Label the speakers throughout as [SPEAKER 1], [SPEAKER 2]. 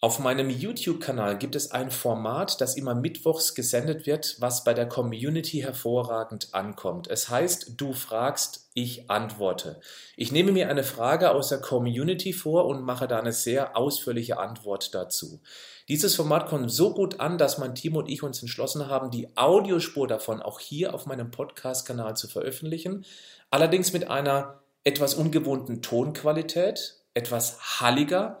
[SPEAKER 1] Auf meinem YouTube-Kanal gibt es ein Format, das immer mittwochs gesendet wird, was bei der Community hervorragend ankommt. Es heißt, du fragst, ich antworte. Ich nehme mir eine Frage aus der Community vor und mache da eine sehr ausführliche Antwort dazu. Dieses Format kommt so gut an, dass mein Team und ich uns entschlossen haben, die Audiospur davon auch hier auf meinem Podcast-Kanal zu veröffentlichen. Allerdings mit einer etwas ungewohnten Tonqualität, etwas halliger,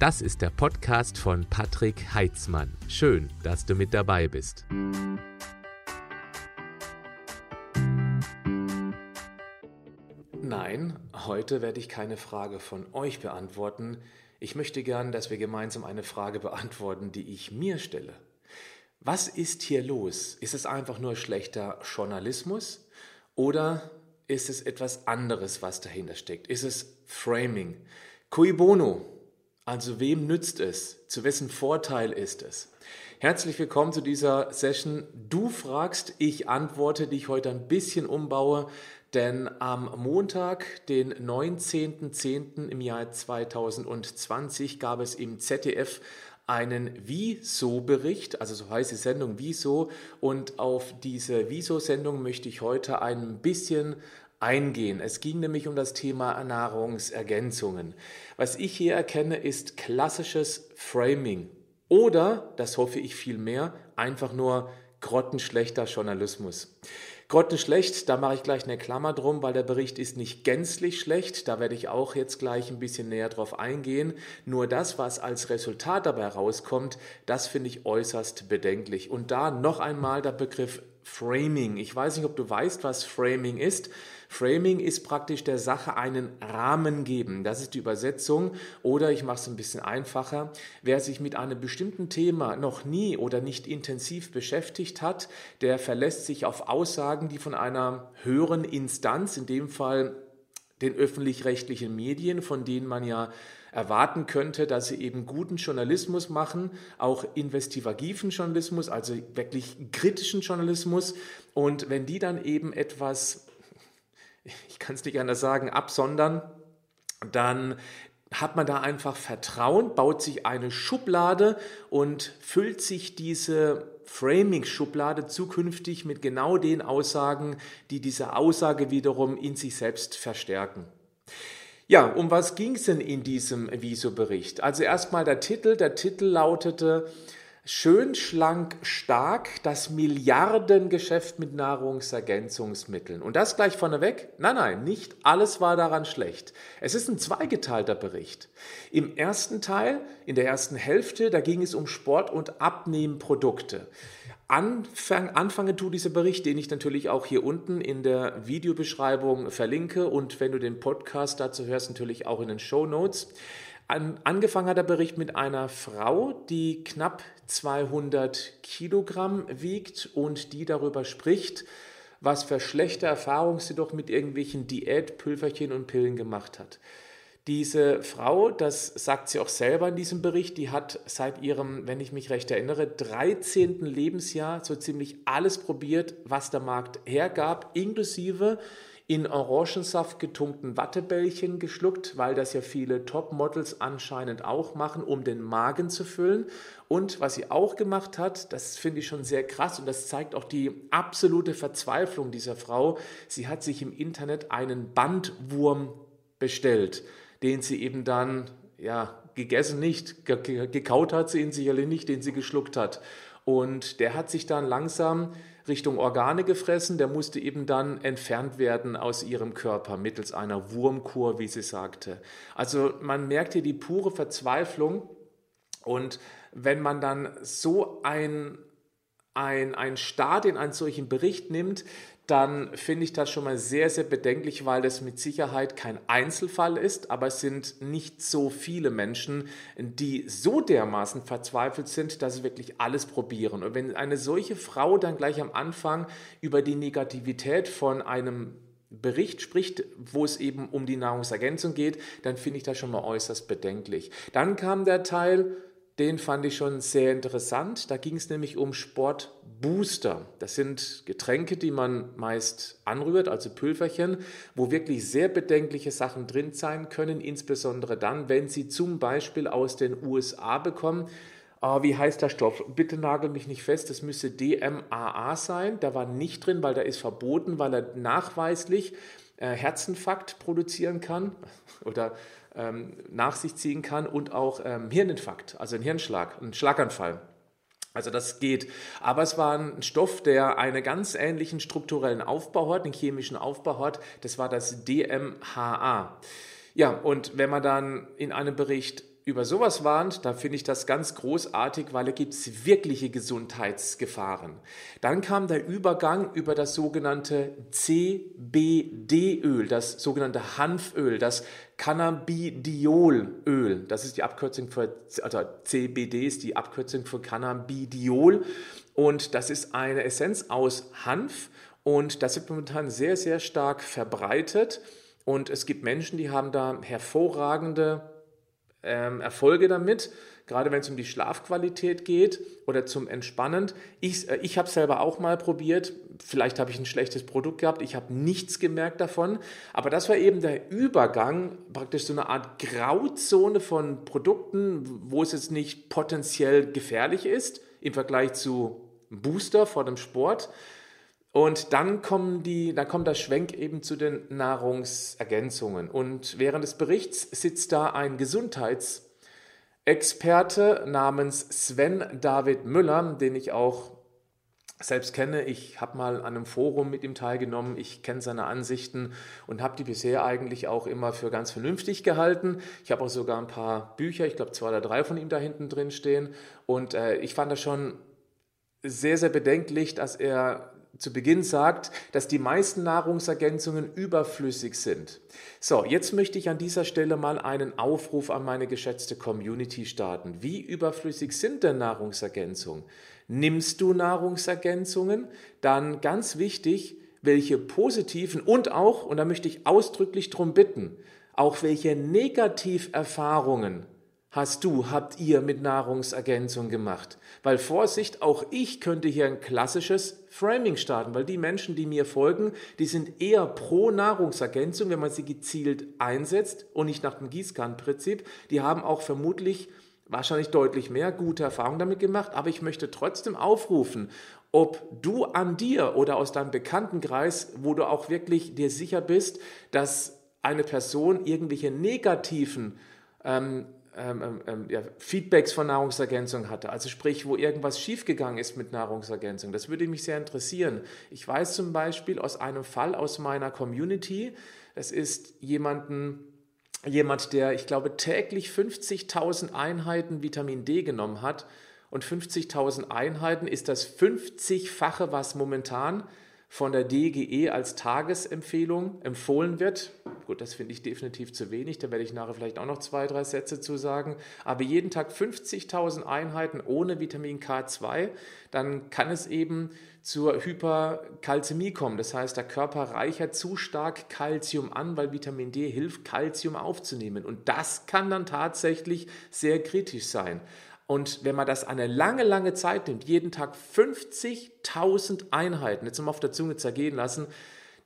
[SPEAKER 2] Das ist der Podcast von Patrick Heitzmann. Schön, dass du mit dabei bist.
[SPEAKER 1] Nein, heute werde ich keine Frage von euch beantworten. Ich möchte gern, dass wir gemeinsam eine Frage beantworten, die ich mir stelle. Was ist hier los? Ist es einfach nur schlechter Journalismus oder ist es etwas anderes, was dahinter steckt? Ist es Framing? Cui bono? Also wem nützt es? Zu wessen Vorteil ist es? Herzlich willkommen zu dieser Session. Du fragst, ich antworte, die ich heute ein bisschen umbaue, denn am Montag, den 19.10. im Jahr 2020, gab es im ZDF einen Wieso-Bericht, also so heißt die Sendung Wieso, und auf diese Wieso-Sendung möchte ich heute ein bisschen eingehen. Es ging nämlich um das Thema Nahrungsergänzungen. Was ich hier erkenne, ist klassisches Framing oder, das hoffe ich viel mehr, einfach nur grottenschlechter Journalismus. Grottenschlecht, da mache ich gleich eine Klammer drum, weil der Bericht ist nicht gänzlich schlecht. Da werde ich auch jetzt gleich ein bisschen näher drauf eingehen. Nur das, was als Resultat dabei rauskommt, das finde ich äußerst bedenklich. Und da noch einmal der Begriff Framing. Ich weiß nicht, ob du weißt, was Framing ist. Framing ist praktisch der Sache einen Rahmen geben. Das ist die Übersetzung. Oder ich mache es ein bisschen einfacher. Wer sich mit einem bestimmten Thema noch nie oder nicht intensiv beschäftigt hat, der verlässt sich auf Aussagen, die von einer höheren Instanz, in dem Fall den öffentlich-rechtlichen Medien, von denen man ja erwarten könnte, dass sie eben guten Journalismus machen, auch investigativen Journalismus, also wirklich kritischen Journalismus. Und wenn die dann eben etwas ich kann es nicht anders sagen, absondern, dann hat man da einfach Vertrauen, baut sich eine Schublade und füllt sich diese Framing-Schublade zukünftig mit genau den Aussagen, die diese Aussage wiederum in sich selbst verstärken. Ja, um was ging es denn in diesem Viso-Bericht? Also erstmal der Titel. Der Titel lautete Schön, schlank, stark, das Milliardengeschäft mit Nahrungsergänzungsmitteln. Und das gleich vorneweg? Nein, nein, nicht alles war daran schlecht. Es ist ein zweigeteilter Bericht. Im ersten Teil, in der ersten Hälfte, da ging es um Sport- und Abnehmprodukte. Anfang, anfangen tut dieser Bericht, den ich natürlich auch hier unten in der Videobeschreibung verlinke und wenn du den Podcast dazu hörst, natürlich auch in den Show Notes. An, angefangen hat der Bericht mit einer Frau, die knapp 200 Kilogramm wiegt und die darüber spricht, was für schlechte Erfahrungen sie doch mit irgendwelchen Diätpülverchen und Pillen gemacht hat. Diese Frau, das sagt sie auch selber in diesem Bericht, die hat seit ihrem, wenn ich mich recht erinnere, 13. Lebensjahr so ziemlich alles probiert, was der Markt hergab, inklusive in Orangensaft getunkten Wattebällchen geschluckt, weil das ja viele Topmodels anscheinend auch machen, um den Magen zu füllen. Und was sie auch gemacht hat, das finde ich schon sehr krass und das zeigt auch die absolute Verzweiflung dieser Frau. Sie hat sich im Internet einen Bandwurm bestellt, den sie eben dann, ja, gegessen nicht, gekaut hat sie ihn sicherlich nicht, den sie geschluckt hat. Und der hat sich dann langsam Richtung Organe gefressen, der musste eben dann entfernt werden aus ihrem Körper mittels einer Wurmkur, wie sie sagte. Also man merkt hier die pure Verzweiflung und wenn man dann so ein ein, ein Staat in einen solchen Bericht nimmt, dann finde ich das schon mal sehr, sehr bedenklich, weil das mit Sicherheit kein Einzelfall ist, aber es sind nicht so viele Menschen, die so dermaßen verzweifelt sind, dass sie wirklich alles probieren. Und wenn eine solche Frau dann gleich am Anfang über die Negativität von einem Bericht spricht, wo es eben um die Nahrungsergänzung geht, dann finde ich das schon mal äußerst bedenklich. Dann kam der Teil, den fand ich schon sehr interessant. Da ging es nämlich um Sportbooster. Das sind Getränke, die man meist anrührt, also Pülverchen, wo wirklich sehr bedenkliche Sachen drin sein können, insbesondere dann, wenn sie zum Beispiel aus den USA bekommen. Uh, wie heißt der Stoff? Bitte nagel mich nicht fest, das müsste DMAA sein. Da war nicht drin, weil der ist verboten, weil er nachweislich äh, Herzinfarkt produzieren kann oder nach sich ziehen kann und auch ähm, Hirninfarkt, also ein Hirnschlag, ein Schlaganfall. Also das geht. Aber es war ein Stoff, der einen ganz ähnlichen strukturellen Aufbau hat, einen chemischen Aufbau hat. Das war das DMHA. Ja, und wenn man dann in einem Bericht über sowas warnt, da finde ich das ganz großartig, weil da gibt es wirkliche Gesundheitsgefahren. Dann kam der Übergang über das sogenannte CBD-Öl, das sogenannte Hanföl, das Cannabidiolöl. Das ist die Abkürzung für, also CBD ist die Abkürzung für Cannabidiol. Und das ist eine Essenz aus Hanf und das wird momentan sehr, sehr stark verbreitet. Und es gibt Menschen, die haben da hervorragende ähm, Erfolge damit, gerade wenn es um die Schlafqualität geht oder zum Entspannen. Ich, äh, ich habe selber auch mal probiert. Vielleicht habe ich ein schlechtes Produkt gehabt. Ich habe nichts gemerkt davon. Aber das war eben der Übergang, praktisch so eine Art Grauzone von Produkten, wo es jetzt nicht potenziell gefährlich ist im Vergleich zu Booster vor dem Sport. Und dann, kommen die, dann kommt der Schwenk eben zu den Nahrungsergänzungen. Und während des Berichts sitzt da ein Gesundheitsexperte namens Sven David Müller, den ich auch selbst kenne. Ich habe mal an einem Forum mit ihm teilgenommen. Ich kenne seine Ansichten und habe die bisher eigentlich auch immer für ganz vernünftig gehalten. Ich habe auch sogar ein paar Bücher, ich glaube zwei oder drei von ihm da hinten drin stehen. Und äh, ich fand das schon sehr, sehr bedenklich, dass er zu Beginn sagt, dass die meisten Nahrungsergänzungen überflüssig sind. So, jetzt möchte ich an dieser Stelle mal einen Aufruf an meine geschätzte Community starten. Wie überflüssig sind denn Nahrungsergänzungen? Nimmst du Nahrungsergänzungen? Dann ganz wichtig, welche positiven und auch, und da möchte ich ausdrücklich darum bitten, auch welche Negativerfahrungen hast du, habt ihr mit Nahrungsergänzung gemacht? Weil Vorsicht, auch ich könnte hier ein klassisches Framing starten, weil die Menschen, die mir folgen, die sind eher pro Nahrungsergänzung, wenn man sie gezielt einsetzt und nicht nach dem Gießkannenprinzip. Die haben auch vermutlich wahrscheinlich deutlich mehr gute Erfahrungen damit gemacht, aber ich möchte trotzdem aufrufen, ob du an dir oder aus deinem Bekanntenkreis, wo du auch wirklich dir sicher bist, dass eine Person irgendwelche negativen ähm, ähm, ähm, ähm, ja, Feedbacks von Nahrungsergänzung hatte, also sprich, wo irgendwas schiefgegangen ist mit Nahrungsergänzung. Das würde mich sehr interessieren. Ich weiß zum Beispiel aus einem Fall aus meiner Community, es ist jemanden, jemand, der, ich glaube, täglich 50.000 Einheiten Vitamin D genommen hat. Und 50.000 Einheiten ist das 50-fache, was momentan von der DGE als Tagesempfehlung empfohlen wird. Gut, das finde ich definitiv zu wenig, da werde ich nachher vielleicht auch noch zwei, drei Sätze zu sagen. Aber jeden Tag 50.000 Einheiten ohne Vitamin K2, dann kann es eben zur Hyperkalzämie kommen. Das heißt, der Körper reichert zu stark Kalzium an, weil Vitamin D hilft, Kalzium aufzunehmen. Und das kann dann tatsächlich sehr kritisch sein. Und wenn man das eine lange, lange Zeit nimmt, jeden Tag 50.000 Einheiten, jetzt mal auf der Zunge zergehen lassen,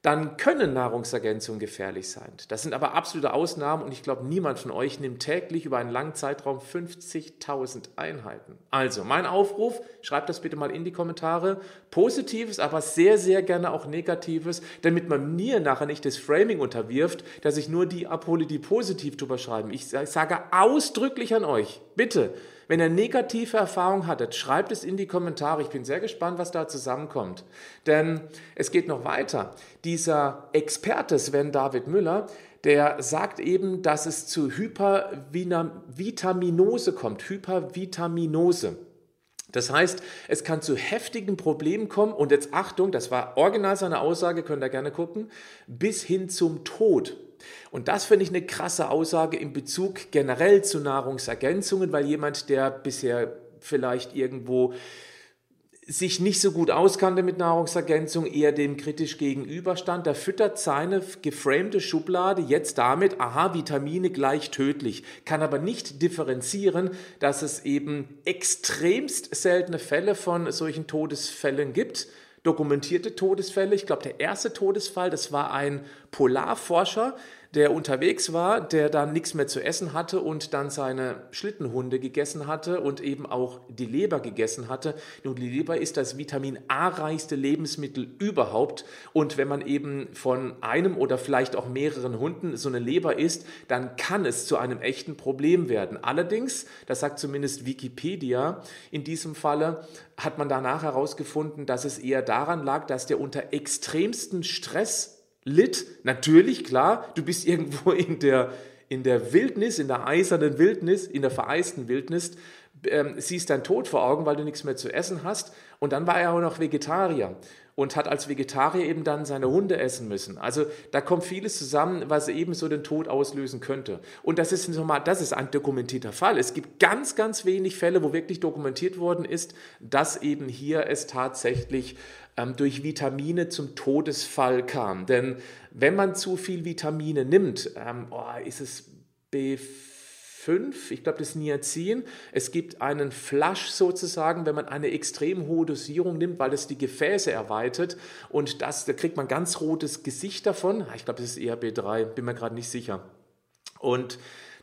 [SPEAKER 1] dann können Nahrungsergänzungen gefährlich sein. Das sind aber absolute Ausnahmen und ich glaube, niemand von euch nimmt täglich über einen langen Zeitraum 50.000 Einheiten. Also, mein Aufruf, schreibt das bitte mal in die Kommentare. Positives, aber sehr, sehr gerne auch Negatives, damit man mir nachher nicht das Framing unterwirft, dass ich nur die abhole, die positiv drüber schreiben. Ich sage ausdrücklich an euch, bitte, wenn ihr negative Erfahrungen hattet, schreibt es in die Kommentare. Ich bin sehr gespannt, was da zusammenkommt. Denn es geht noch weiter. Dieser Experte Sven David Müller, der sagt eben, dass es zu Hypervitaminose kommt. Hypervitaminose. Das heißt, es kann zu heftigen Problemen kommen und jetzt Achtung, das war original seine Aussage, könnt ihr gerne gucken, bis hin zum Tod. Und das finde ich eine krasse Aussage in Bezug generell zu Nahrungsergänzungen, weil jemand, der bisher vielleicht irgendwo sich nicht so gut auskannte mit Nahrungsergänzung, eher dem kritisch gegenüberstand, der füttert seine geframte Schublade jetzt damit, aha, Vitamine gleich tödlich, kann aber nicht differenzieren, dass es eben extremst seltene Fälle von solchen Todesfällen gibt, dokumentierte Todesfälle. Ich glaube, der erste Todesfall, das war ein Polarforscher, der unterwegs war, der dann nichts mehr zu essen hatte und dann seine Schlittenhunde gegessen hatte und eben auch die Leber gegessen hatte. Nun, die Leber ist das Vitamin A-reichste Lebensmittel überhaupt. Und wenn man eben von einem oder vielleicht auch mehreren Hunden so eine Leber isst, dann kann es zu einem echten Problem werden. Allerdings, das sagt zumindest Wikipedia in diesem Falle, hat man danach herausgefunden, dass es eher daran lag, dass der unter extremsten Stress litt. Natürlich, klar, du bist irgendwo in der, in der Wildnis, in der eisernen Wildnis, in der vereisten Wildnis, ähm, siehst dein Tod vor Augen, weil du nichts mehr zu essen hast. Und dann war er auch noch Vegetarier und hat als Vegetarier eben dann seine Hunde essen müssen. Also da kommt vieles zusammen, was ebenso den Tod auslösen könnte. Und das ist nochmal, das ist ein dokumentierter Fall. Es gibt ganz, ganz wenig Fälle, wo wirklich dokumentiert worden ist, dass eben hier es tatsächlich durch Vitamine zum Todesfall kam. Denn wenn man zu viel Vitamine nimmt, ähm, oh, ist es B5, ich glaube das Niacin. Es gibt einen Flush sozusagen, wenn man eine extrem hohe Dosierung nimmt, weil es die Gefäße erweitert und das, da kriegt man ganz rotes Gesicht davon. Ich glaube, das ist eher B3, bin mir gerade nicht sicher. Und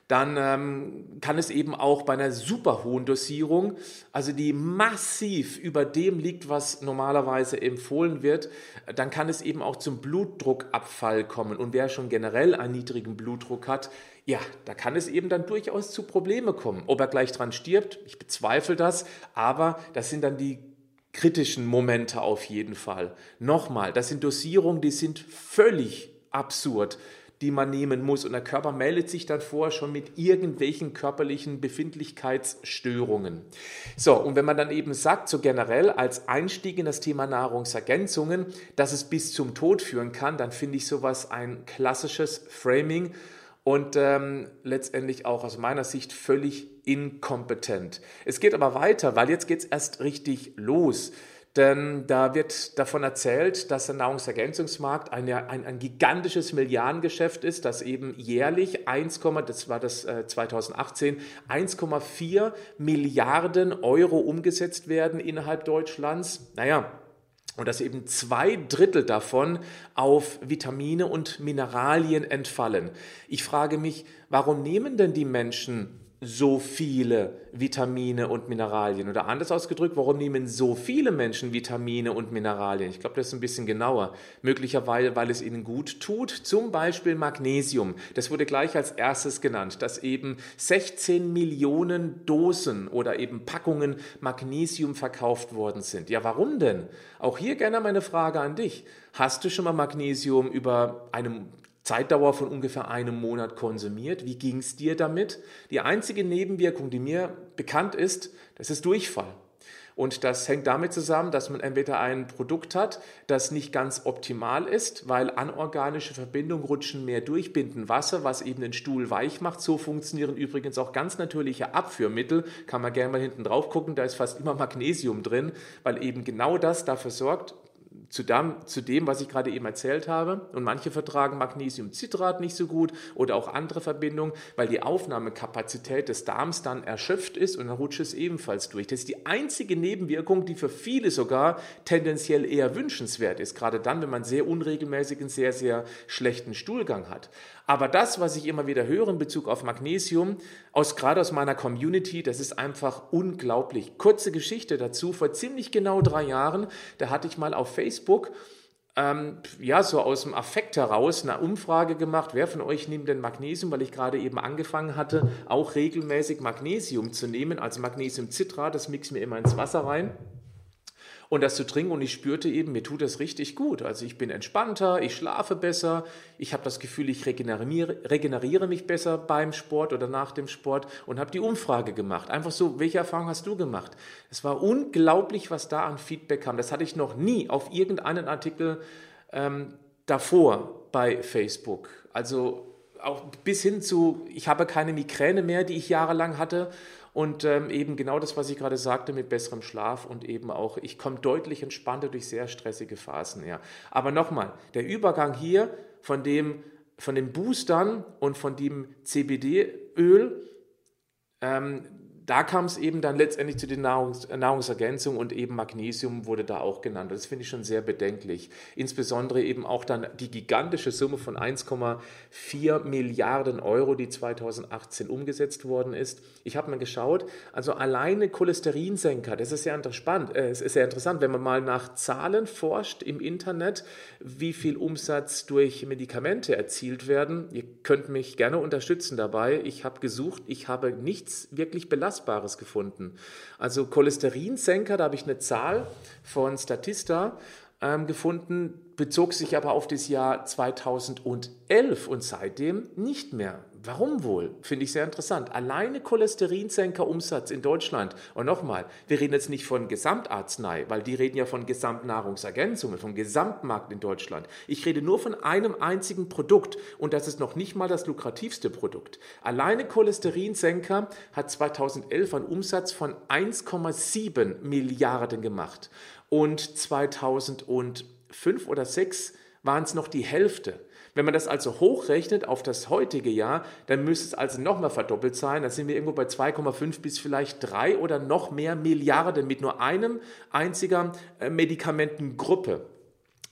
[SPEAKER 1] dann ähm, kann es eben auch bei einer super hohen Dosierung, also die massiv über dem liegt, was normalerweise empfohlen wird, dann kann es eben auch zum Blutdruckabfall kommen. Und wer schon generell einen niedrigen Blutdruck hat, ja, da kann es eben dann durchaus zu Probleme kommen. Ob er gleich dran stirbt, ich bezweifle das, aber das sind dann die kritischen Momente auf jeden Fall. Nochmal, das sind Dosierungen, die sind völlig absurd die man nehmen muss. Und der Körper meldet sich dann vor schon mit irgendwelchen körperlichen Befindlichkeitsstörungen. So, und wenn man dann eben sagt, so generell als Einstieg in das Thema Nahrungsergänzungen, dass es bis zum Tod führen kann, dann finde ich sowas ein klassisches Framing und ähm, letztendlich auch aus meiner Sicht völlig inkompetent. Es geht aber weiter, weil jetzt geht es erst richtig los. Denn da wird davon erzählt, dass der Nahrungsergänzungsmarkt ein, ein, ein gigantisches Milliardengeschäft ist, das eben jährlich 1, das war das äh, 2018, 1,4 Milliarden Euro umgesetzt werden innerhalb Deutschlands. Naja, und dass eben zwei Drittel davon auf Vitamine und Mineralien entfallen. Ich frage mich, warum nehmen denn die Menschen so viele Vitamine und Mineralien? Oder anders ausgedrückt, warum nehmen so viele Menschen Vitamine und Mineralien? Ich glaube, das ist ein bisschen genauer. Möglicherweise, weil es ihnen gut tut. Zum Beispiel Magnesium. Das wurde gleich als erstes genannt, dass eben 16 Millionen Dosen oder eben Packungen Magnesium verkauft worden sind. Ja, warum denn? Auch hier gerne meine Frage an dich. Hast du schon mal Magnesium über einem Zeitdauer von ungefähr einem Monat konsumiert. Wie ging es dir damit? Die einzige Nebenwirkung, die mir bekannt ist, das ist Durchfall. Und das hängt damit zusammen, dass man entweder ein Produkt hat, das nicht ganz optimal ist, weil anorganische Verbindungen rutschen mehr durch, binden Wasser, was eben den Stuhl weich macht. So funktionieren übrigens auch ganz natürliche Abführmittel. Kann man gerne mal hinten drauf gucken, da ist fast immer Magnesium drin, weil eben genau das dafür sorgt, zu dem, zu dem, was ich gerade eben erzählt habe. Und manche vertragen Magnesiumcitrat nicht so gut oder auch andere Verbindungen, weil die Aufnahmekapazität des Darms dann erschöpft ist und dann rutscht es ebenfalls durch. Das ist die einzige Nebenwirkung, die für viele sogar tendenziell eher wünschenswert ist, gerade dann, wenn man sehr unregelmäßigen, sehr, sehr schlechten Stuhlgang hat. Aber das, was ich immer wieder höre in Bezug auf Magnesium, aus, gerade aus meiner Community, das ist einfach unglaublich. Kurze Geschichte dazu. Vor ziemlich genau drei Jahren, da hatte ich mal auf Facebook ähm, ja, so aus dem Affekt heraus eine Umfrage gemacht, wer von euch nimmt denn Magnesium, weil ich gerade eben angefangen hatte, auch regelmäßig Magnesium zu nehmen, also Magnesiumcitrat, das mix mir immer ins Wasser rein. Und das zu trinken und ich spürte eben, mir tut das richtig gut. Also ich bin entspannter, ich schlafe besser, ich habe das Gefühl, ich regeneriere, regeneriere mich besser beim Sport oder nach dem Sport und habe die Umfrage gemacht. Einfach so, welche Erfahrung hast du gemacht? Es war unglaublich, was da an Feedback kam. Das hatte ich noch nie auf irgendeinen Artikel ähm, davor bei Facebook. Also auch bis hin zu, ich habe keine Migräne mehr, die ich jahrelang hatte und ähm, eben genau das, was ich gerade sagte, mit besserem Schlaf und eben auch, ich komme deutlich entspannter durch sehr stressige Phasen. Ja. Aber nochmal, der Übergang hier von dem von den Boostern und von dem CBD-Öl, ähm, da kam es eben dann letztendlich zu den Nahrungs Nahrungsergänzungen und eben Magnesium wurde da auch genannt. Das finde ich schon sehr bedenklich. Insbesondere eben auch dann die gigantische Summe von 1,4 Milliarden Euro, die 2018 umgesetzt worden ist. Ich habe mal geschaut, also alleine Cholesterinsenker, das ist sehr spannend, äh, es ist sehr interessant, wenn man mal nach Zahlen forscht im Internet, wie viel Umsatz durch Medikamente erzielt werden. Ihr könnt mich gerne unterstützen dabei. Ich habe gesucht, ich habe nichts wirklich belastet Belastbares gefunden. Also Cholesterinsenker, da habe ich eine Zahl von Statista ähm, gefunden, bezog sich aber auf das Jahr 2011 und seitdem nicht mehr. Warum wohl? Finde ich sehr interessant. Alleine Cholesterinsenker-Umsatz in Deutschland. Und nochmal, wir reden jetzt nicht von Gesamtarznei, weil die reden ja von Gesamtnahrungsergänzungen, vom Gesamtmarkt in Deutschland. Ich rede nur von einem einzigen Produkt und das ist noch nicht mal das lukrativste Produkt. Alleine Cholesterinsenker hat 2011 einen Umsatz von 1,7 Milliarden gemacht und 2005 oder 2006 waren es noch die Hälfte. Wenn man das also hochrechnet auf das heutige Jahr, dann müsste es also nochmal verdoppelt sein. Da sind wir irgendwo bei 2,5 bis vielleicht 3 oder noch mehr Milliarden mit nur einem einziger äh, Medikamentengruppe.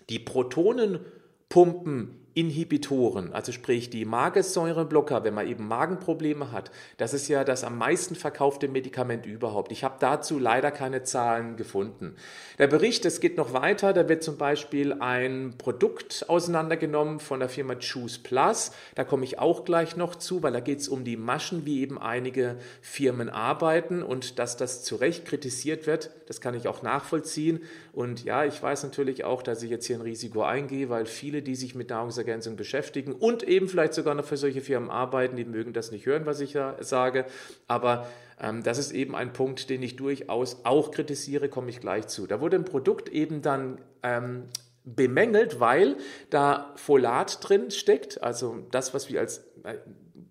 [SPEAKER 1] Die Protonenpumpen Inhibitoren, also sprich die Magensäureblocker, wenn man eben Magenprobleme hat, das ist ja das am meisten verkaufte Medikament überhaupt. Ich habe dazu leider keine Zahlen gefunden. Der Bericht, es geht noch weiter, da wird zum Beispiel ein Produkt auseinandergenommen von der Firma Choose Plus, da komme ich auch gleich noch zu, weil da geht es um die Maschen, wie eben einige Firmen arbeiten und dass das zu Recht kritisiert wird, das kann ich auch nachvollziehen. Und ja, ich weiß natürlich auch, dass ich jetzt hier ein Risiko eingehe, weil viele, die sich mit Nahrungsergänzung beschäftigen und eben vielleicht sogar noch für solche Firmen arbeiten, die mögen das nicht hören, was ich da sage. Aber ähm, das ist eben ein Punkt, den ich durchaus auch kritisiere, komme ich gleich zu. Da wurde ein Produkt eben dann ähm, bemängelt, weil da Folat drin steckt, also das, was wir als äh,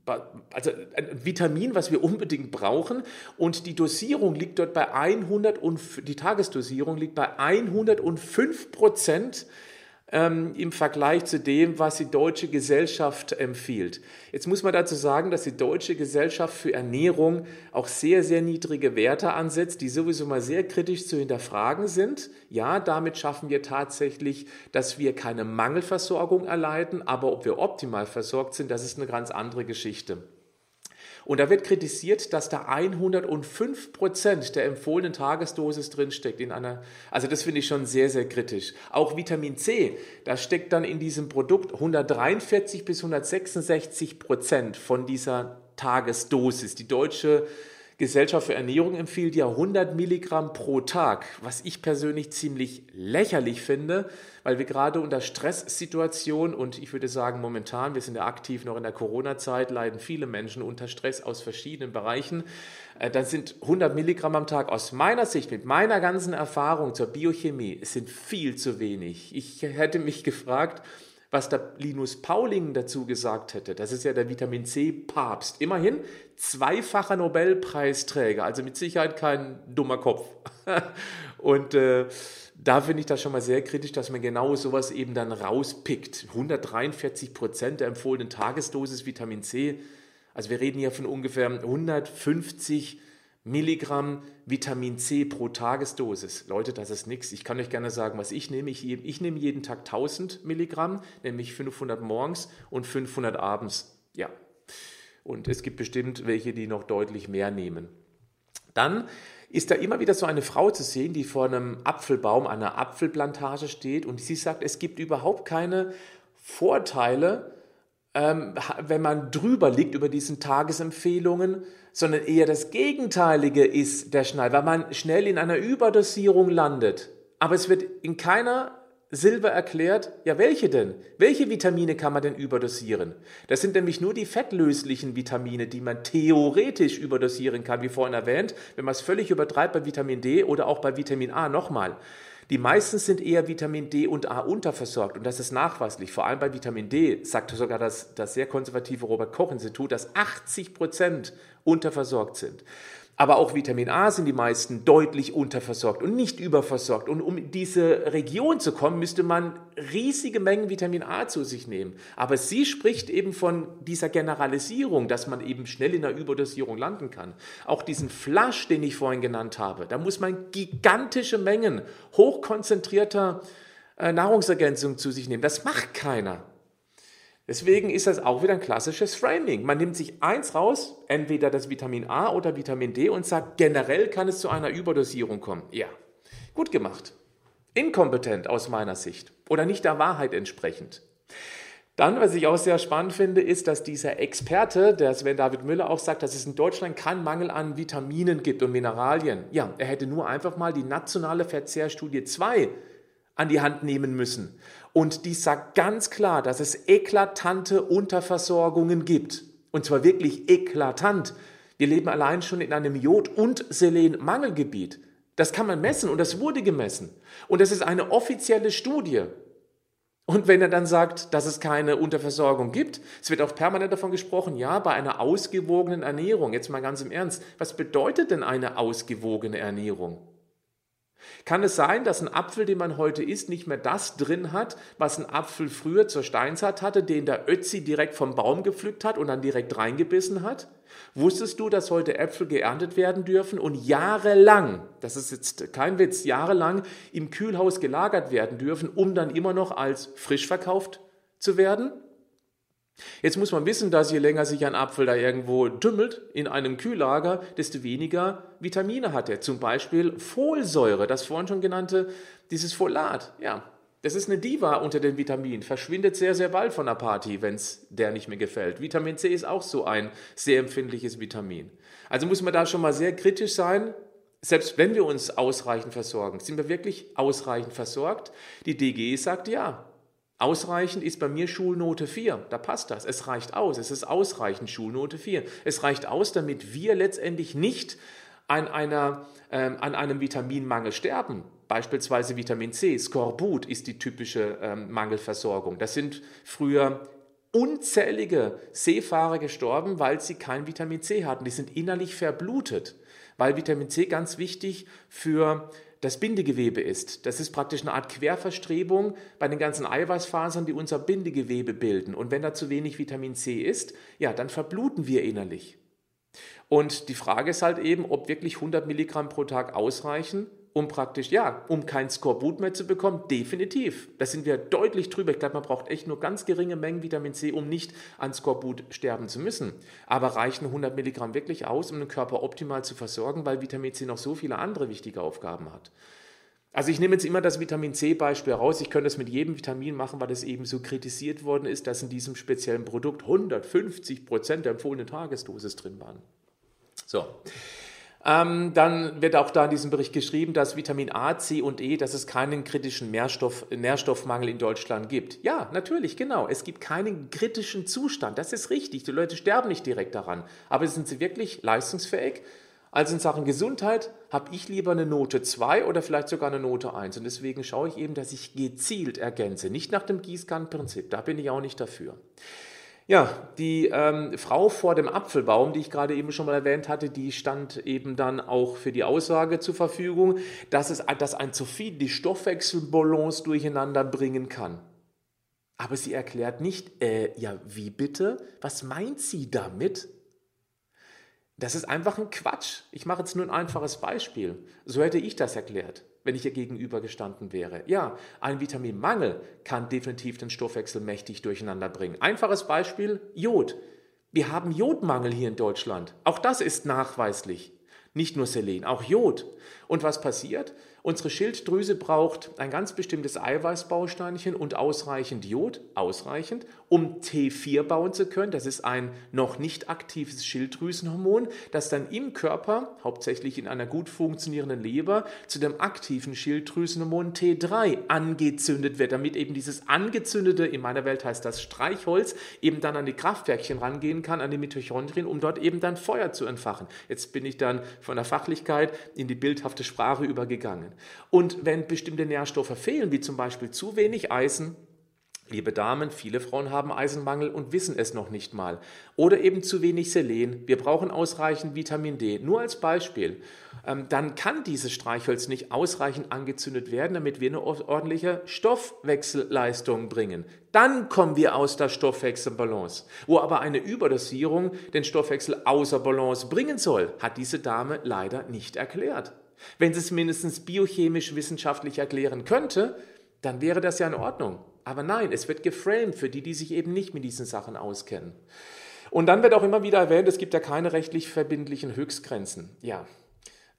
[SPEAKER 1] also ein Vitamin, was wir unbedingt brauchen. Und die Dosierung liegt dort bei 100 und die Tagesdosierung liegt bei 105 Prozent ähm, im Vergleich zu dem, was die deutsche Gesellschaft empfiehlt. Jetzt muss man dazu sagen, dass die deutsche Gesellschaft für Ernährung auch sehr, sehr niedrige Werte ansetzt, die sowieso mal sehr kritisch zu hinterfragen sind. Ja, damit schaffen wir tatsächlich, dass wir keine Mangelversorgung erleiden, aber ob wir optimal versorgt sind, das ist eine ganz andere Geschichte. Und da wird kritisiert, dass da 105 Prozent der empfohlenen Tagesdosis drinsteckt in einer, also das finde ich schon sehr, sehr kritisch. Auch Vitamin C, da steckt dann in diesem Produkt 143 bis 166 Prozent von dieser Tagesdosis. Die deutsche Gesellschaft für Ernährung empfiehlt ja 100 Milligramm pro Tag, was ich persönlich ziemlich lächerlich finde, weil wir gerade unter Stresssituationen und ich würde sagen momentan, wir sind ja aktiv noch in der Corona-Zeit, leiden viele Menschen unter Stress aus verschiedenen Bereichen. Äh, dann sind 100 Milligramm am Tag aus meiner Sicht, mit meiner ganzen Erfahrung zur Biochemie, sind viel zu wenig. Ich hätte mich gefragt, was der Linus Pauling dazu gesagt hätte. Das ist ja der Vitamin C-Papst. Immerhin zweifacher Nobelpreisträger, also mit Sicherheit kein dummer Kopf. Und äh, da finde ich das schon mal sehr kritisch, dass man genau sowas eben dann rauspickt. 143 Prozent der empfohlenen Tagesdosis Vitamin C. Also wir reden hier von ungefähr 150 Milligramm Vitamin C pro Tagesdosis. Leute, das ist nichts. Ich kann euch gerne sagen, was ich nehme. Ich, ich nehme jeden Tag 1000 Milligramm, nämlich 500 morgens und 500 abends. Ja. Und es gibt bestimmt welche, die noch deutlich mehr nehmen. Dann ist da immer wieder so eine Frau zu sehen, die vor einem Apfelbaum, einer Apfelplantage steht und sie sagt, es gibt überhaupt keine Vorteile, ähm, wenn man drüber liegt über diesen Tagesempfehlungen, sondern eher das Gegenteilige ist der Schnall, weil man schnell in einer Überdosierung landet. aber es wird in keiner Silber erklärt, ja welche denn? Welche Vitamine kann man denn überdosieren? Das sind nämlich nur die fettlöslichen Vitamine, die man theoretisch überdosieren kann, wie vorhin erwähnt, wenn man es völlig übertreibt bei Vitamin D oder auch bei Vitamin A nochmal. Die meisten sind eher Vitamin D und A unterversorgt und das ist nachweislich. Vor allem bei Vitamin D sagt sogar das, das sehr konservative Robert Koch Institut, dass 80 Prozent unterversorgt sind. Aber auch Vitamin A sind die meisten deutlich unterversorgt und nicht überversorgt. Und um in diese Region zu kommen, müsste man riesige Mengen Vitamin A zu sich nehmen. Aber sie spricht eben von dieser Generalisierung, dass man eben schnell in der Überdosierung landen kann. Auch diesen Flash, den ich vorhin genannt habe, da muss man gigantische Mengen hochkonzentrierter äh, Nahrungsergänzung zu sich nehmen. Das macht keiner. Deswegen ist das auch wieder ein klassisches Framing. Man nimmt sich eins raus, entweder das Vitamin A oder Vitamin D und sagt, generell kann es zu einer Überdosierung kommen. Ja, gut gemacht. Inkompetent aus meiner Sicht oder nicht der Wahrheit entsprechend. Dann, was ich auch sehr spannend finde, ist, dass dieser Experte, der Sven David Müller auch sagt, dass es in Deutschland keinen Mangel an Vitaminen gibt und Mineralien. Ja, er hätte nur einfach mal die nationale Verzehrstudie 2 an die Hand nehmen müssen. Und die sagt ganz klar, dass es eklatante Unterversorgungen gibt. Und zwar wirklich eklatant. Wir leben allein schon in einem Jod- und Selenmangelgebiet. Das kann man messen und das wurde gemessen. Und das ist eine offizielle Studie. Und wenn er dann sagt, dass es keine Unterversorgung gibt, es wird auch permanent davon gesprochen, ja, bei einer ausgewogenen Ernährung, jetzt mal ganz im Ernst, was bedeutet denn eine ausgewogene Ernährung? Kann es sein, dass ein Apfel, den man heute isst, nicht mehr das drin hat, was ein Apfel früher zur Steinzeit hatte, den der Ötzi direkt vom Baum gepflückt hat und dann direkt reingebissen hat? Wusstest du, dass heute Äpfel geerntet werden dürfen und jahrelang, das ist jetzt kein Witz, jahrelang im Kühlhaus gelagert werden dürfen, um dann immer noch als frisch verkauft zu werden? Jetzt muss man wissen, dass je länger sich ein Apfel da irgendwo dümmelt in einem Kühllager, desto weniger Vitamine hat er. Zum Beispiel Folsäure, das vorhin schon genannte, dieses Folat. Ja, das ist eine Diva unter den Vitaminen, verschwindet sehr, sehr bald von der Party, wenn es der nicht mehr gefällt. Vitamin C ist auch so ein sehr empfindliches Vitamin. Also muss man da schon mal sehr kritisch sein. Selbst wenn wir uns ausreichend versorgen, sind wir wirklich ausreichend versorgt? Die DG sagt ja, Ausreichend ist bei mir Schulnote 4. Da passt das. Es reicht aus. Es ist ausreichend Schulnote 4. Es reicht aus, damit wir letztendlich nicht an, einer, ähm, an einem Vitaminmangel sterben. Beispielsweise Vitamin C. Skorbut ist die typische ähm, Mangelversorgung. Das sind früher unzählige Seefahrer gestorben, weil sie kein Vitamin C hatten. Die sind innerlich verblutet, weil Vitamin C ganz wichtig für das Bindegewebe ist. Das ist praktisch eine Art Querverstrebung bei den ganzen Eiweißfasern, die unser Bindegewebe bilden. Und wenn da zu wenig Vitamin C ist, ja, dann verbluten wir innerlich. Und die Frage ist halt eben, ob wirklich 100 Milligramm pro Tag ausreichen um praktisch, ja, um kein Skorbut mehr zu bekommen, definitiv. Da sind wir deutlich drüber. Ich glaube, man braucht echt nur ganz geringe Mengen Vitamin C, um nicht an Skorbut sterben zu müssen. Aber reichen 100 Milligramm wirklich aus, um den Körper optimal zu versorgen, weil Vitamin C noch so viele andere wichtige Aufgaben hat. Also ich nehme jetzt immer das Vitamin C-Beispiel raus. Ich könnte das mit jedem Vitamin machen, weil es eben so kritisiert worden ist, dass in diesem speziellen Produkt 150 Prozent der empfohlenen Tagesdosis drin waren. So. Ähm, dann wird auch da in diesem Bericht geschrieben, dass Vitamin A, C und E, dass es keinen kritischen Nährstoff, Nährstoffmangel in Deutschland gibt. Ja, natürlich, genau. Es gibt keinen kritischen Zustand. Das ist richtig. Die Leute sterben nicht direkt daran. Aber sind sie wirklich leistungsfähig? Also in Sachen Gesundheit habe ich lieber eine Note 2 oder vielleicht sogar eine Note 1. Und deswegen schaue ich eben, dass ich gezielt ergänze. Nicht nach dem Gießkannenprinzip. Da bin ich auch nicht dafür. Ja, die ähm, Frau vor dem Apfelbaum, die ich gerade eben schon mal erwähnt hatte, die stand eben dann auch für die Aussage zur Verfügung, dass, es, dass ein zu viel die Stoffwechselbalance durcheinander bringen kann. Aber sie erklärt nicht, äh, ja, wie bitte? Was meint sie damit? Das ist einfach ein Quatsch. Ich mache jetzt nur ein einfaches Beispiel. So hätte ich das erklärt wenn ich ihr gegenüber gestanden wäre. Ja, ein Vitaminmangel kann definitiv den Stoffwechsel mächtig durcheinander bringen. Einfaches Beispiel, Jod. Wir haben Jodmangel hier in Deutschland. Auch das ist nachweislich. Nicht nur Selen, auch Jod. Und was passiert? Unsere Schilddrüse braucht ein ganz bestimmtes Eiweißbausteinchen und ausreichend Jod, ausreichend, um T4 bauen zu können. Das ist ein noch nicht aktives Schilddrüsenhormon, das dann im Körper, hauptsächlich in einer gut funktionierenden Leber, zu dem aktiven Schilddrüsenhormon T3 angezündet wird, damit eben dieses angezündete, in meiner Welt heißt das Streichholz, eben dann an die Kraftwerkchen rangehen kann, an die Mitochondrien, um dort eben dann Feuer zu entfachen. Jetzt bin ich dann von der Fachlichkeit in die bildhafte Sprache übergegangen. Und wenn bestimmte Nährstoffe fehlen, wie zum Beispiel zu wenig Eisen, Liebe Damen, viele Frauen haben Eisenmangel und wissen es noch nicht mal. Oder eben zu wenig Selen. Wir brauchen ausreichend Vitamin D. Nur als Beispiel. Ähm, dann kann dieses Streichholz nicht ausreichend angezündet werden, damit wir eine ordentliche Stoffwechselleistung bringen. Dann kommen wir aus der Stoffwechselbalance. Wo aber eine Überdosierung den Stoffwechsel außer Balance bringen soll, hat diese Dame leider nicht erklärt. Wenn sie es mindestens biochemisch wissenschaftlich erklären könnte, dann wäre das ja in Ordnung. Aber nein, es wird geframed für die, die sich eben nicht mit diesen Sachen auskennen. Und dann wird auch immer wieder erwähnt, es gibt ja keine rechtlich verbindlichen Höchstgrenzen. Ja,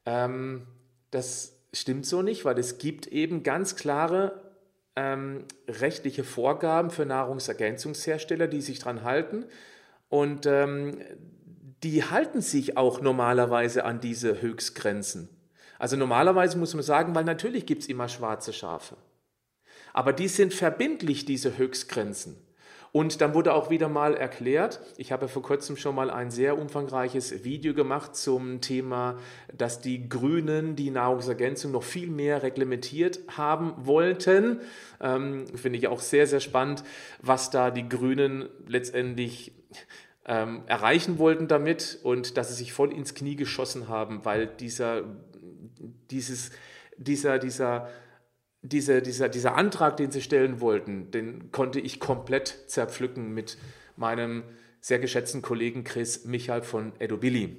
[SPEAKER 1] ähm, das stimmt so nicht, weil es gibt eben ganz klare ähm, rechtliche Vorgaben für Nahrungsergänzungshersteller, die sich daran halten. Und ähm, die halten sich auch normalerweise an diese Höchstgrenzen. Also normalerweise muss man sagen, weil natürlich gibt es immer schwarze Schafe. Aber die sind verbindlich, diese Höchstgrenzen. Und dann wurde auch wieder mal erklärt, ich habe vor kurzem schon mal ein sehr umfangreiches Video gemacht zum Thema, dass die Grünen die Nahrungsergänzung noch viel mehr reglementiert haben wollten. Ähm, Finde ich auch sehr, sehr spannend, was da die Grünen letztendlich ähm, erreichen wollten damit und dass sie sich voll ins Knie geschossen haben, weil dieser dieses, dieser, dieser, dieser, dieser, dieser Antrag, den sie stellen wollten, den konnte ich komplett zerpflücken mit meinem sehr geschätzten Kollegen Chris Michael von Edobili.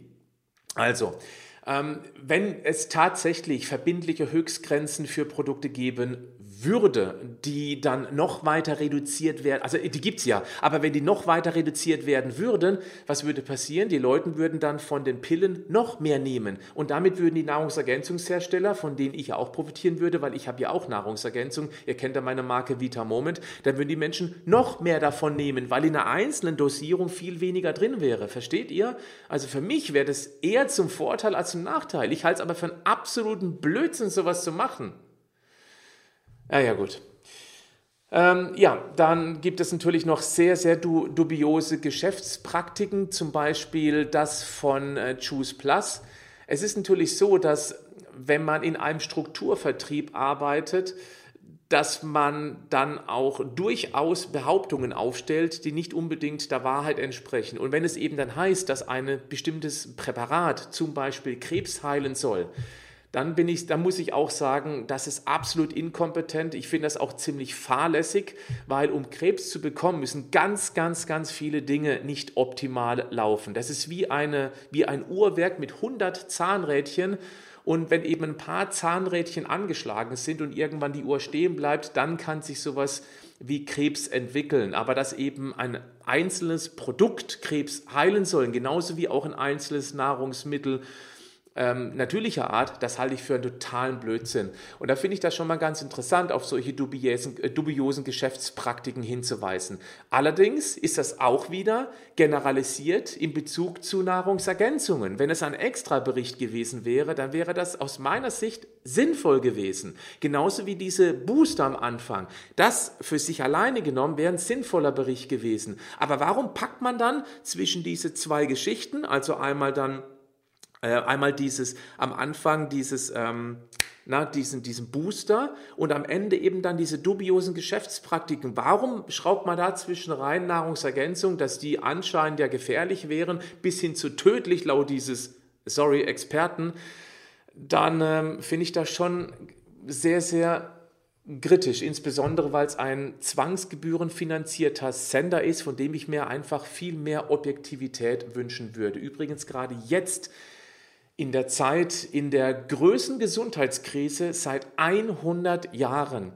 [SPEAKER 1] Also, ähm, wenn es tatsächlich verbindliche Höchstgrenzen für Produkte geben würde, die dann noch weiter reduziert werden, also die gibt es ja, aber wenn die noch weiter reduziert werden würden, was würde passieren? Die Leute würden dann von den Pillen noch mehr nehmen und damit würden die Nahrungsergänzungshersteller, von denen ich ja auch profitieren würde, weil ich habe ja auch Nahrungsergänzung, ihr kennt ja meine Marke Vita Moment, dann würden die Menschen noch mehr davon nehmen, weil in einer einzelnen Dosierung viel weniger drin wäre. Versteht ihr? Also für mich wäre das eher zum Vorteil als zum Nachteil. Ich halte es aber für einen absoluten Blödsinn, sowas zu machen. Ja, ja, gut. Ähm, ja, dann gibt es natürlich noch sehr, sehr du dubiose Geschäftspraktiken, zum Beispiel das von äh, Choose Plus. Es ist natürlich so, dass wenn man in einem Strukturvertrieb arbeitet, dass man dann auch durchaus Behauptungen aufstellt, die nicht unbedingt der Wahrheit entsprechen. Und wenn es eben dann heißt, dass ein bestimmtes Präparat zum Beispiel Krebs heilen soll, dann bin ich, dann muss ich auch sagen, das ist absolut inkompetent. Ich finde das auch ziemlich fahrlässig, weil um Krebs zu bekommen, müssen ganz, ganz, ganz viele Dinge nicht optimal laufen. Das ist wie, eine, wie ein Uhrwerk mit 100 Zahnrädchen. Und wenn eben ein paar Zahnrädchen angeschlagen sind und irgendwann die Uhr stehen bleibt, dann kann sich sowas wie Krebs entwickeln. Aber dass eben ein einzelnes Produkt Krebs heilen soll, genauso wie auch ein einzelnes Nahrungsmittel ähm, natürlicher Art, das halte ich für einen totalen Blödsinn. Und da finde ich das schon mal ganz interessant, auf solche dubiosen, äh, dubiosen Geschäftspraktiken hinzuweisen. Allerdings ist das auch wieder generalisiert in Bezug zu Nahrungsergänzungen. Wenn es ein Extra-Bericht gewesen wäre, dann wäre das aus meiner Sicht sinnvoll gewesen. Genauso wie diese Booster am Anfang. Das für sich alleine genommen wäre ein sinnvoller Bericht gewesen. Aber warum packt man dann zwischen diese zwei Geschichten, also einmal dann äh, einmal dieses am Anfang dieses ähm, na, diesen, diesen Booster und am Ende eben dann diese dubiosen Geschäftspraktiken. Warum schraubt man da zwischen rein Nahrungsergänzung, dass die anscheinend ja gefährlich wären, bis hin zu tödlich laut dieses, sorry, Experten, dann ähm, finde ich das schon sehr, sehr kritisch, insbesondere weil es ein zwangsgebührenfinanzierter Sender ist, von dem ich mir einfach viel mehr Objektivität wünschen würde. Übrigens gerade jetzt in der Zeit, in der größten Gesundheitskrise seit 100 Jahren.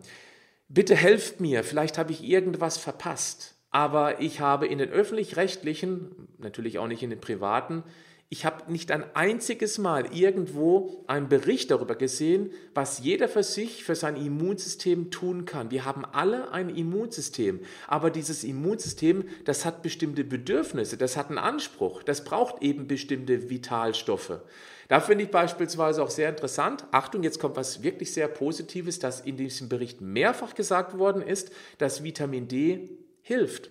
[SPEAKER 1] Bitte helft mir, vielleicht habe ich irgendwas verpasst, aber ich habe in den öffentlich-rechtlichen, natürlich auch nicht in den privaten, ich habe nicht ein einziges Mal irgendwo einen Bericht darüber gesehen, was jeder für sich, für sein Immunsystem tun kann. Wir haben alle ein Immunsystem, aber dieses Immunsystem, das hat bestimmte Bedürfnisse, das hat einen Anspruch, das braucht eben bestimmte Vitalstoffe. Da finde ich beispielsweise auch sehr interessant, Achtung, jetzt kommt was wirklich sehr Positives, dass in diesem Bericht mehrfach gesagt worden ist, dass Vitamin D hilft.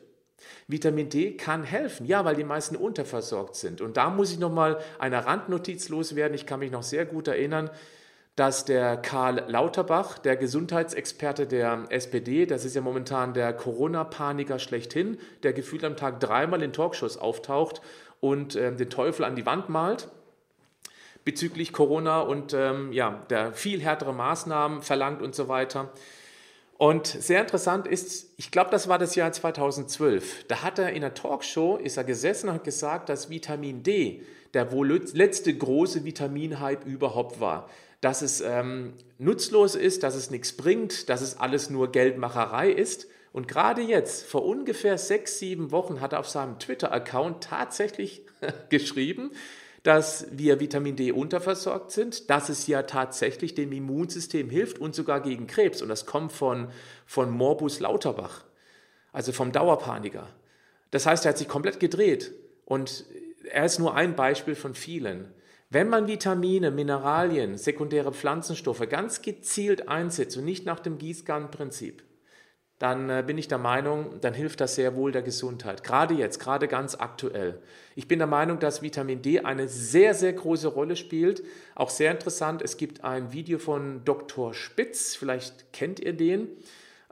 [SPEAKER 1] Vitamin D kann helfen, ja, weil die meisten unterversorgt sind. Und da muss ich nochmal eine Randnotiz loswerden. Ich kann mich noch sehr gut erinnern, dass der Karl Lauterbach, der Gesundheitsexperte der SPD, das ist ja momentan der Corona-Paniker schlechthin, der gefühlt am Tag dreimal in Talkshows auftaucht und äh, den Teufel an die Wand malt bezüglich Corona und ähm, ja, der viel härtere Maßnahmen verlangt und so weiter. Und sehr interessant ist, ich glaube, das war das Jahr 2012. Da hat er in einer Talkshow, ist er gesessen und hat gesagt, dass Vitamin D der wohl letzte große Vitaminhype überhaupt war. Dass es ähm, nutzlos ist, dass es nichts bringt, dass es alles nur Geldmacherei ist. Und gerade jetzt, vor ungefähr sechs, sieben Wochen, hat er auf seinem Twitter-Account tatsächlich geschrieben, dass wir Vitamin D unterversorgt sind, dass es ja tatsächlich dem Immunsystem hilft und sogar gegen Krebs. Und das kommt von, von Morbus Lauterbach, also vom Dauerpaniker. Das heißt, er hat sich komplett gedreht und er ist nur ein Beispiel von vielen. Wenn man Vitamine, Mineralien, sekundäre Pflanzenstoffe ganz gezielt einsetzt und nicht nach dem Gießkannenprinzip, dann äh, bin ich der Meinung, dann hilft das sehr wohl der Gesundheit. Gerade jetzt, gerade ganz aktuell. Ich bin der Meinung, dass Vitamin D eine sehr, sehr große Rolle spielt. Auch sehr interessant, es gibt ein Video von Dr. Spitz, vielleicht kennt ihr den.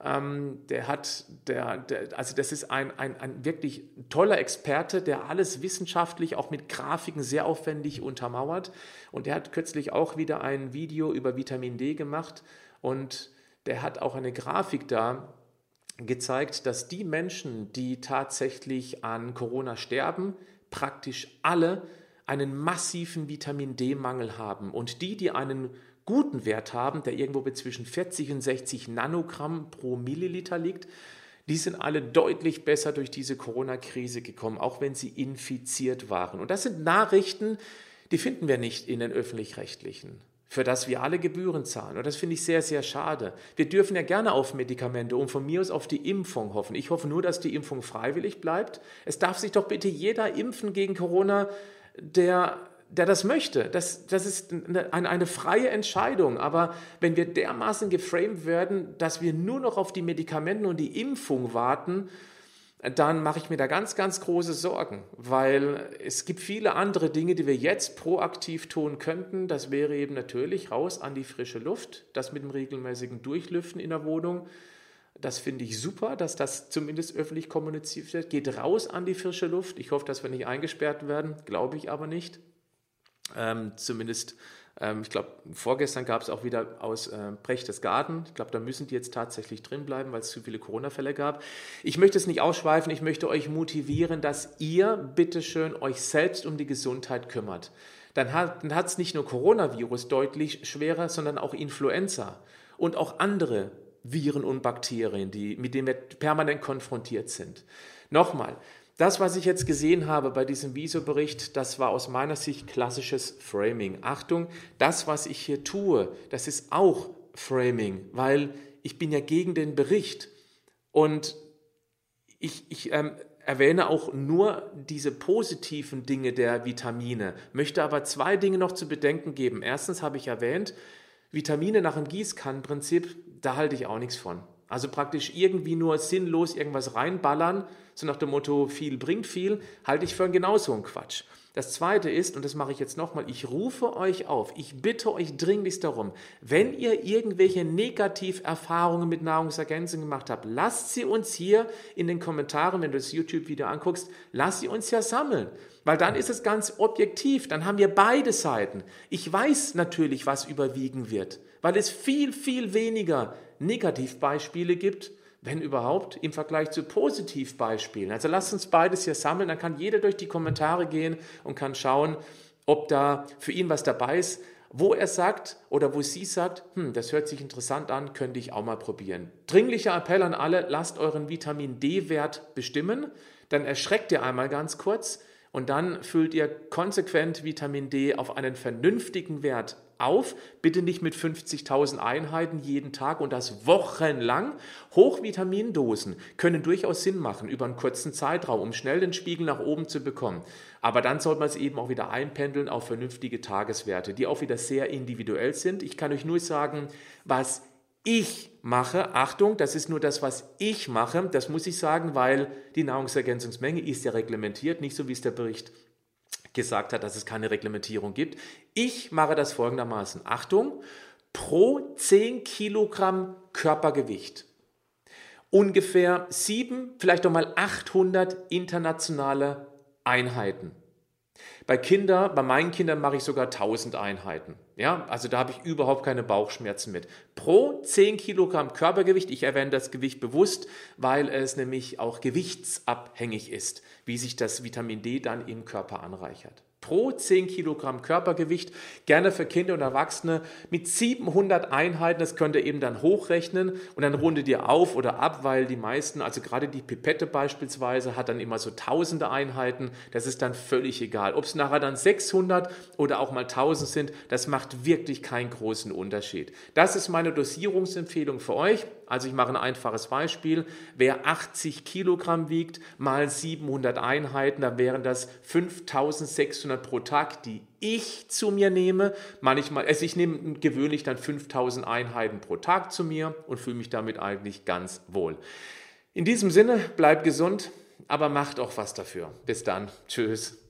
[SPEAKER 1] Ähm, der hat, der, der, also das ist ein, ein, ein wirklich toller Experte, der alles wissenschaftlich, auch mit Grafiken sehr aufwendig untermauert. Und der hat kürzlich auch wieder ein Video über Vitamin D gemacht und der hat auch eine Grafik da, gezeigt, dass die Menschen, die tatsächlich an Corona sterben, praktisch alle einen massiven Vitamin D-Mangel haben. Und die, die einen guten Wert haben, der irgendwo zwischen 40 und 60 Nanogramm pro Milliliter liegt, die sind alle deutlich besser durch diese Corona-Krise gekommen, auch wenn sie infiziert waren. Und das sind Nachrichten, die finden wir nicht in den öffentlich-rechtlichen für das wir alle Gebühren zahlen. Und das finde ich sehr, sehr schade. Wir dürfen ja gerne auf Medikamente und von mir aus auf die Impfung hoffen. Ich hoffe nur, dass die Impfung freiwillig bleibt. Es darf sich doch bitte jeder impfen gegen Corona, der, der das möchte. Das, das ist eine, eine freie Entscheidung. Aber wenn wir dermaßen geframed werden, dass wir nur noch auf die Medikamente und die Impfung warten, dann mache ich mir da ganz, ganz große Sorgen, weil es gibt viele andere Dinge, die wir jetzt proaktiv tun könnten. Das wäre eben natürlich raus an die frische Luft, das mit dem regelmäßigen Durchlüften in der Wohnung. Das finde ich super, dass das zumindest öffentlich kommuniziert wird. Geht raus an die frische Luft. Ich hoffe, dass wir nicht eingesperrt werden, glaube ich aber nicht. Ähm, zumindest ähm, ich glaube, vorgestern gab es auch wieder aus äh, Garten. Ich glaube, da müssen die jetzt tatsächlich drin bleiben, weil es zu viele Corona-Fälle gab. Ich möchte es nicht ausschweifen, ich möchte euch motivieren, dass ihr bitteschön euch selbst um die Gesundheit kümmert. Dann hat es nicht nur Coronavirus deutlich schwerer, sondern auch Influenza und auch andere Viren und Bakterien, die, mit denen wir permanent konfrontiert sind. Nochmal, das, was ich jetzt gesehen habe bei diesem Viso-Bericht, das war aus meiner Sicht klassisches Framing. Achtung, das, was ich hier tue, das ist auch Framing, weil ich bin ja gegen den Bericht und ich, ich ähm, erwähne auch nur diese positiven Dinge der Vitamine, möchte aber zwei Dinge noch zu bedenken geben. Erstens habe ich erwähnt, Vitamine nach dem Gießkannenprinzip, da halte ich auch nichts von. Also praktisch irgendwie nur sinnlos irgendwas reinballern, so nach dem Motto, viel bringt viel, halte ich für genauso einen Quatsch. Das zweite ist, und das mache ich jetzt nochmal, ich rufe euch auf, ich bitte euch dringlichst darum, wenn ihr irgendwelche Negativerfahrungen mit Nahrungsergänzungen gemacht habt, lasst sie uns hier in den Kommentaren, wenn du das YouTube-Video anguckst, lasst sie uns ja sammeln. Weil dann ist es ganz objektiv, dann haben wir beide Seiten. Ich weiß natürlich, was überwiegen wird, weil es viel, viel weniger Negativbeispiele gibt, wenn überhaupt, im Vergleich zu Positivbeispielen. Also lasst uns beides hier sammeln, dann kann jeder durch die Kommentare gehen und kann schauen, ob da für ihn was dabei ist, wo er sagt oder wo sie sagt, hm, das hört sich interessant an, könnte ich auch mal probieren. Dringlicher Appell an alle, lasst euren Vitamin D-Wert bestimmen, dann erschreckt ihr einmal ganz kurz und dann füllt ihr konsequent Vitamin D auf einen vernünftigen Wert auf, bitte nicht mit 50.000 Einheiten jeden Tag und das wochenlang. Hochvitamindosen können durchaus Sinn machen über einen kurzen Zeitraum, um schnell den Spiegel nach oben zu bekommen. Aber dann sollte man es eben auch wieder einpendeln auf vernünftige Tageswerte, die auch wieder sehr individuell sind. Ich kann euch nur sagen, was ich mache, Achtung, das ist nur das, was ich mache, das muss ich sagen, weil die Nahrungsergänzungsmenge ist ja reglementiert, nicht so wie es der Bericht gesagt hat, dass es keine Reglementierung gibt. Ich mache das folgendermaßen. Achtung, pro 10 Kilogramm Körpergewicht ungefähr 7, vielleicht noch mal 800 internationale Einheiten. Bei Kindern, bei meinen Kindern mache ich sogar 1000 Einheiten. Ja, also da habe ich überhaupt keine Bauchschmerzen mit. Pro 10 Kilogramm Körpergewicht, ich erwähne das Gewicht bewusst, weil es nämlich auch gewichtsabhängig ist, wie sich das Vitamin D dann im Körper anreichert pro 10 Kilogramm Körpergewicht, gerne für Kinder und Erwachsene mit 700 Einheiten. Das könnt ihr eben dann hochrechnen und dann rundet ihr auf oder ab, weil die meisten, also gerade die Pipette beispielsweise, hat dann immer so tausende Einheiten. Das ist dann völlig egal. Ob es nachher dann 600 oder auch mal 1000 sind, das macht wirklich keinen großen Unterschied. Das ist meine Dosierungsempfehlung für euch. Also ich mache ein einfaches Beispiel. Wer 80 Kilogramm wiegt, mal 700 Einheiten, dann wären das 5600 pro Tag, die ich zu mir nehme. Manchmal, also ich nehme gewöhnlich dann 5000 Einheiten pro Tag zu mir und fühle mich damit eigentlich ganz wohl. In diesem Sinne, bleibt gesund, aber macht auch was dafür. Bis dann. Tschüss.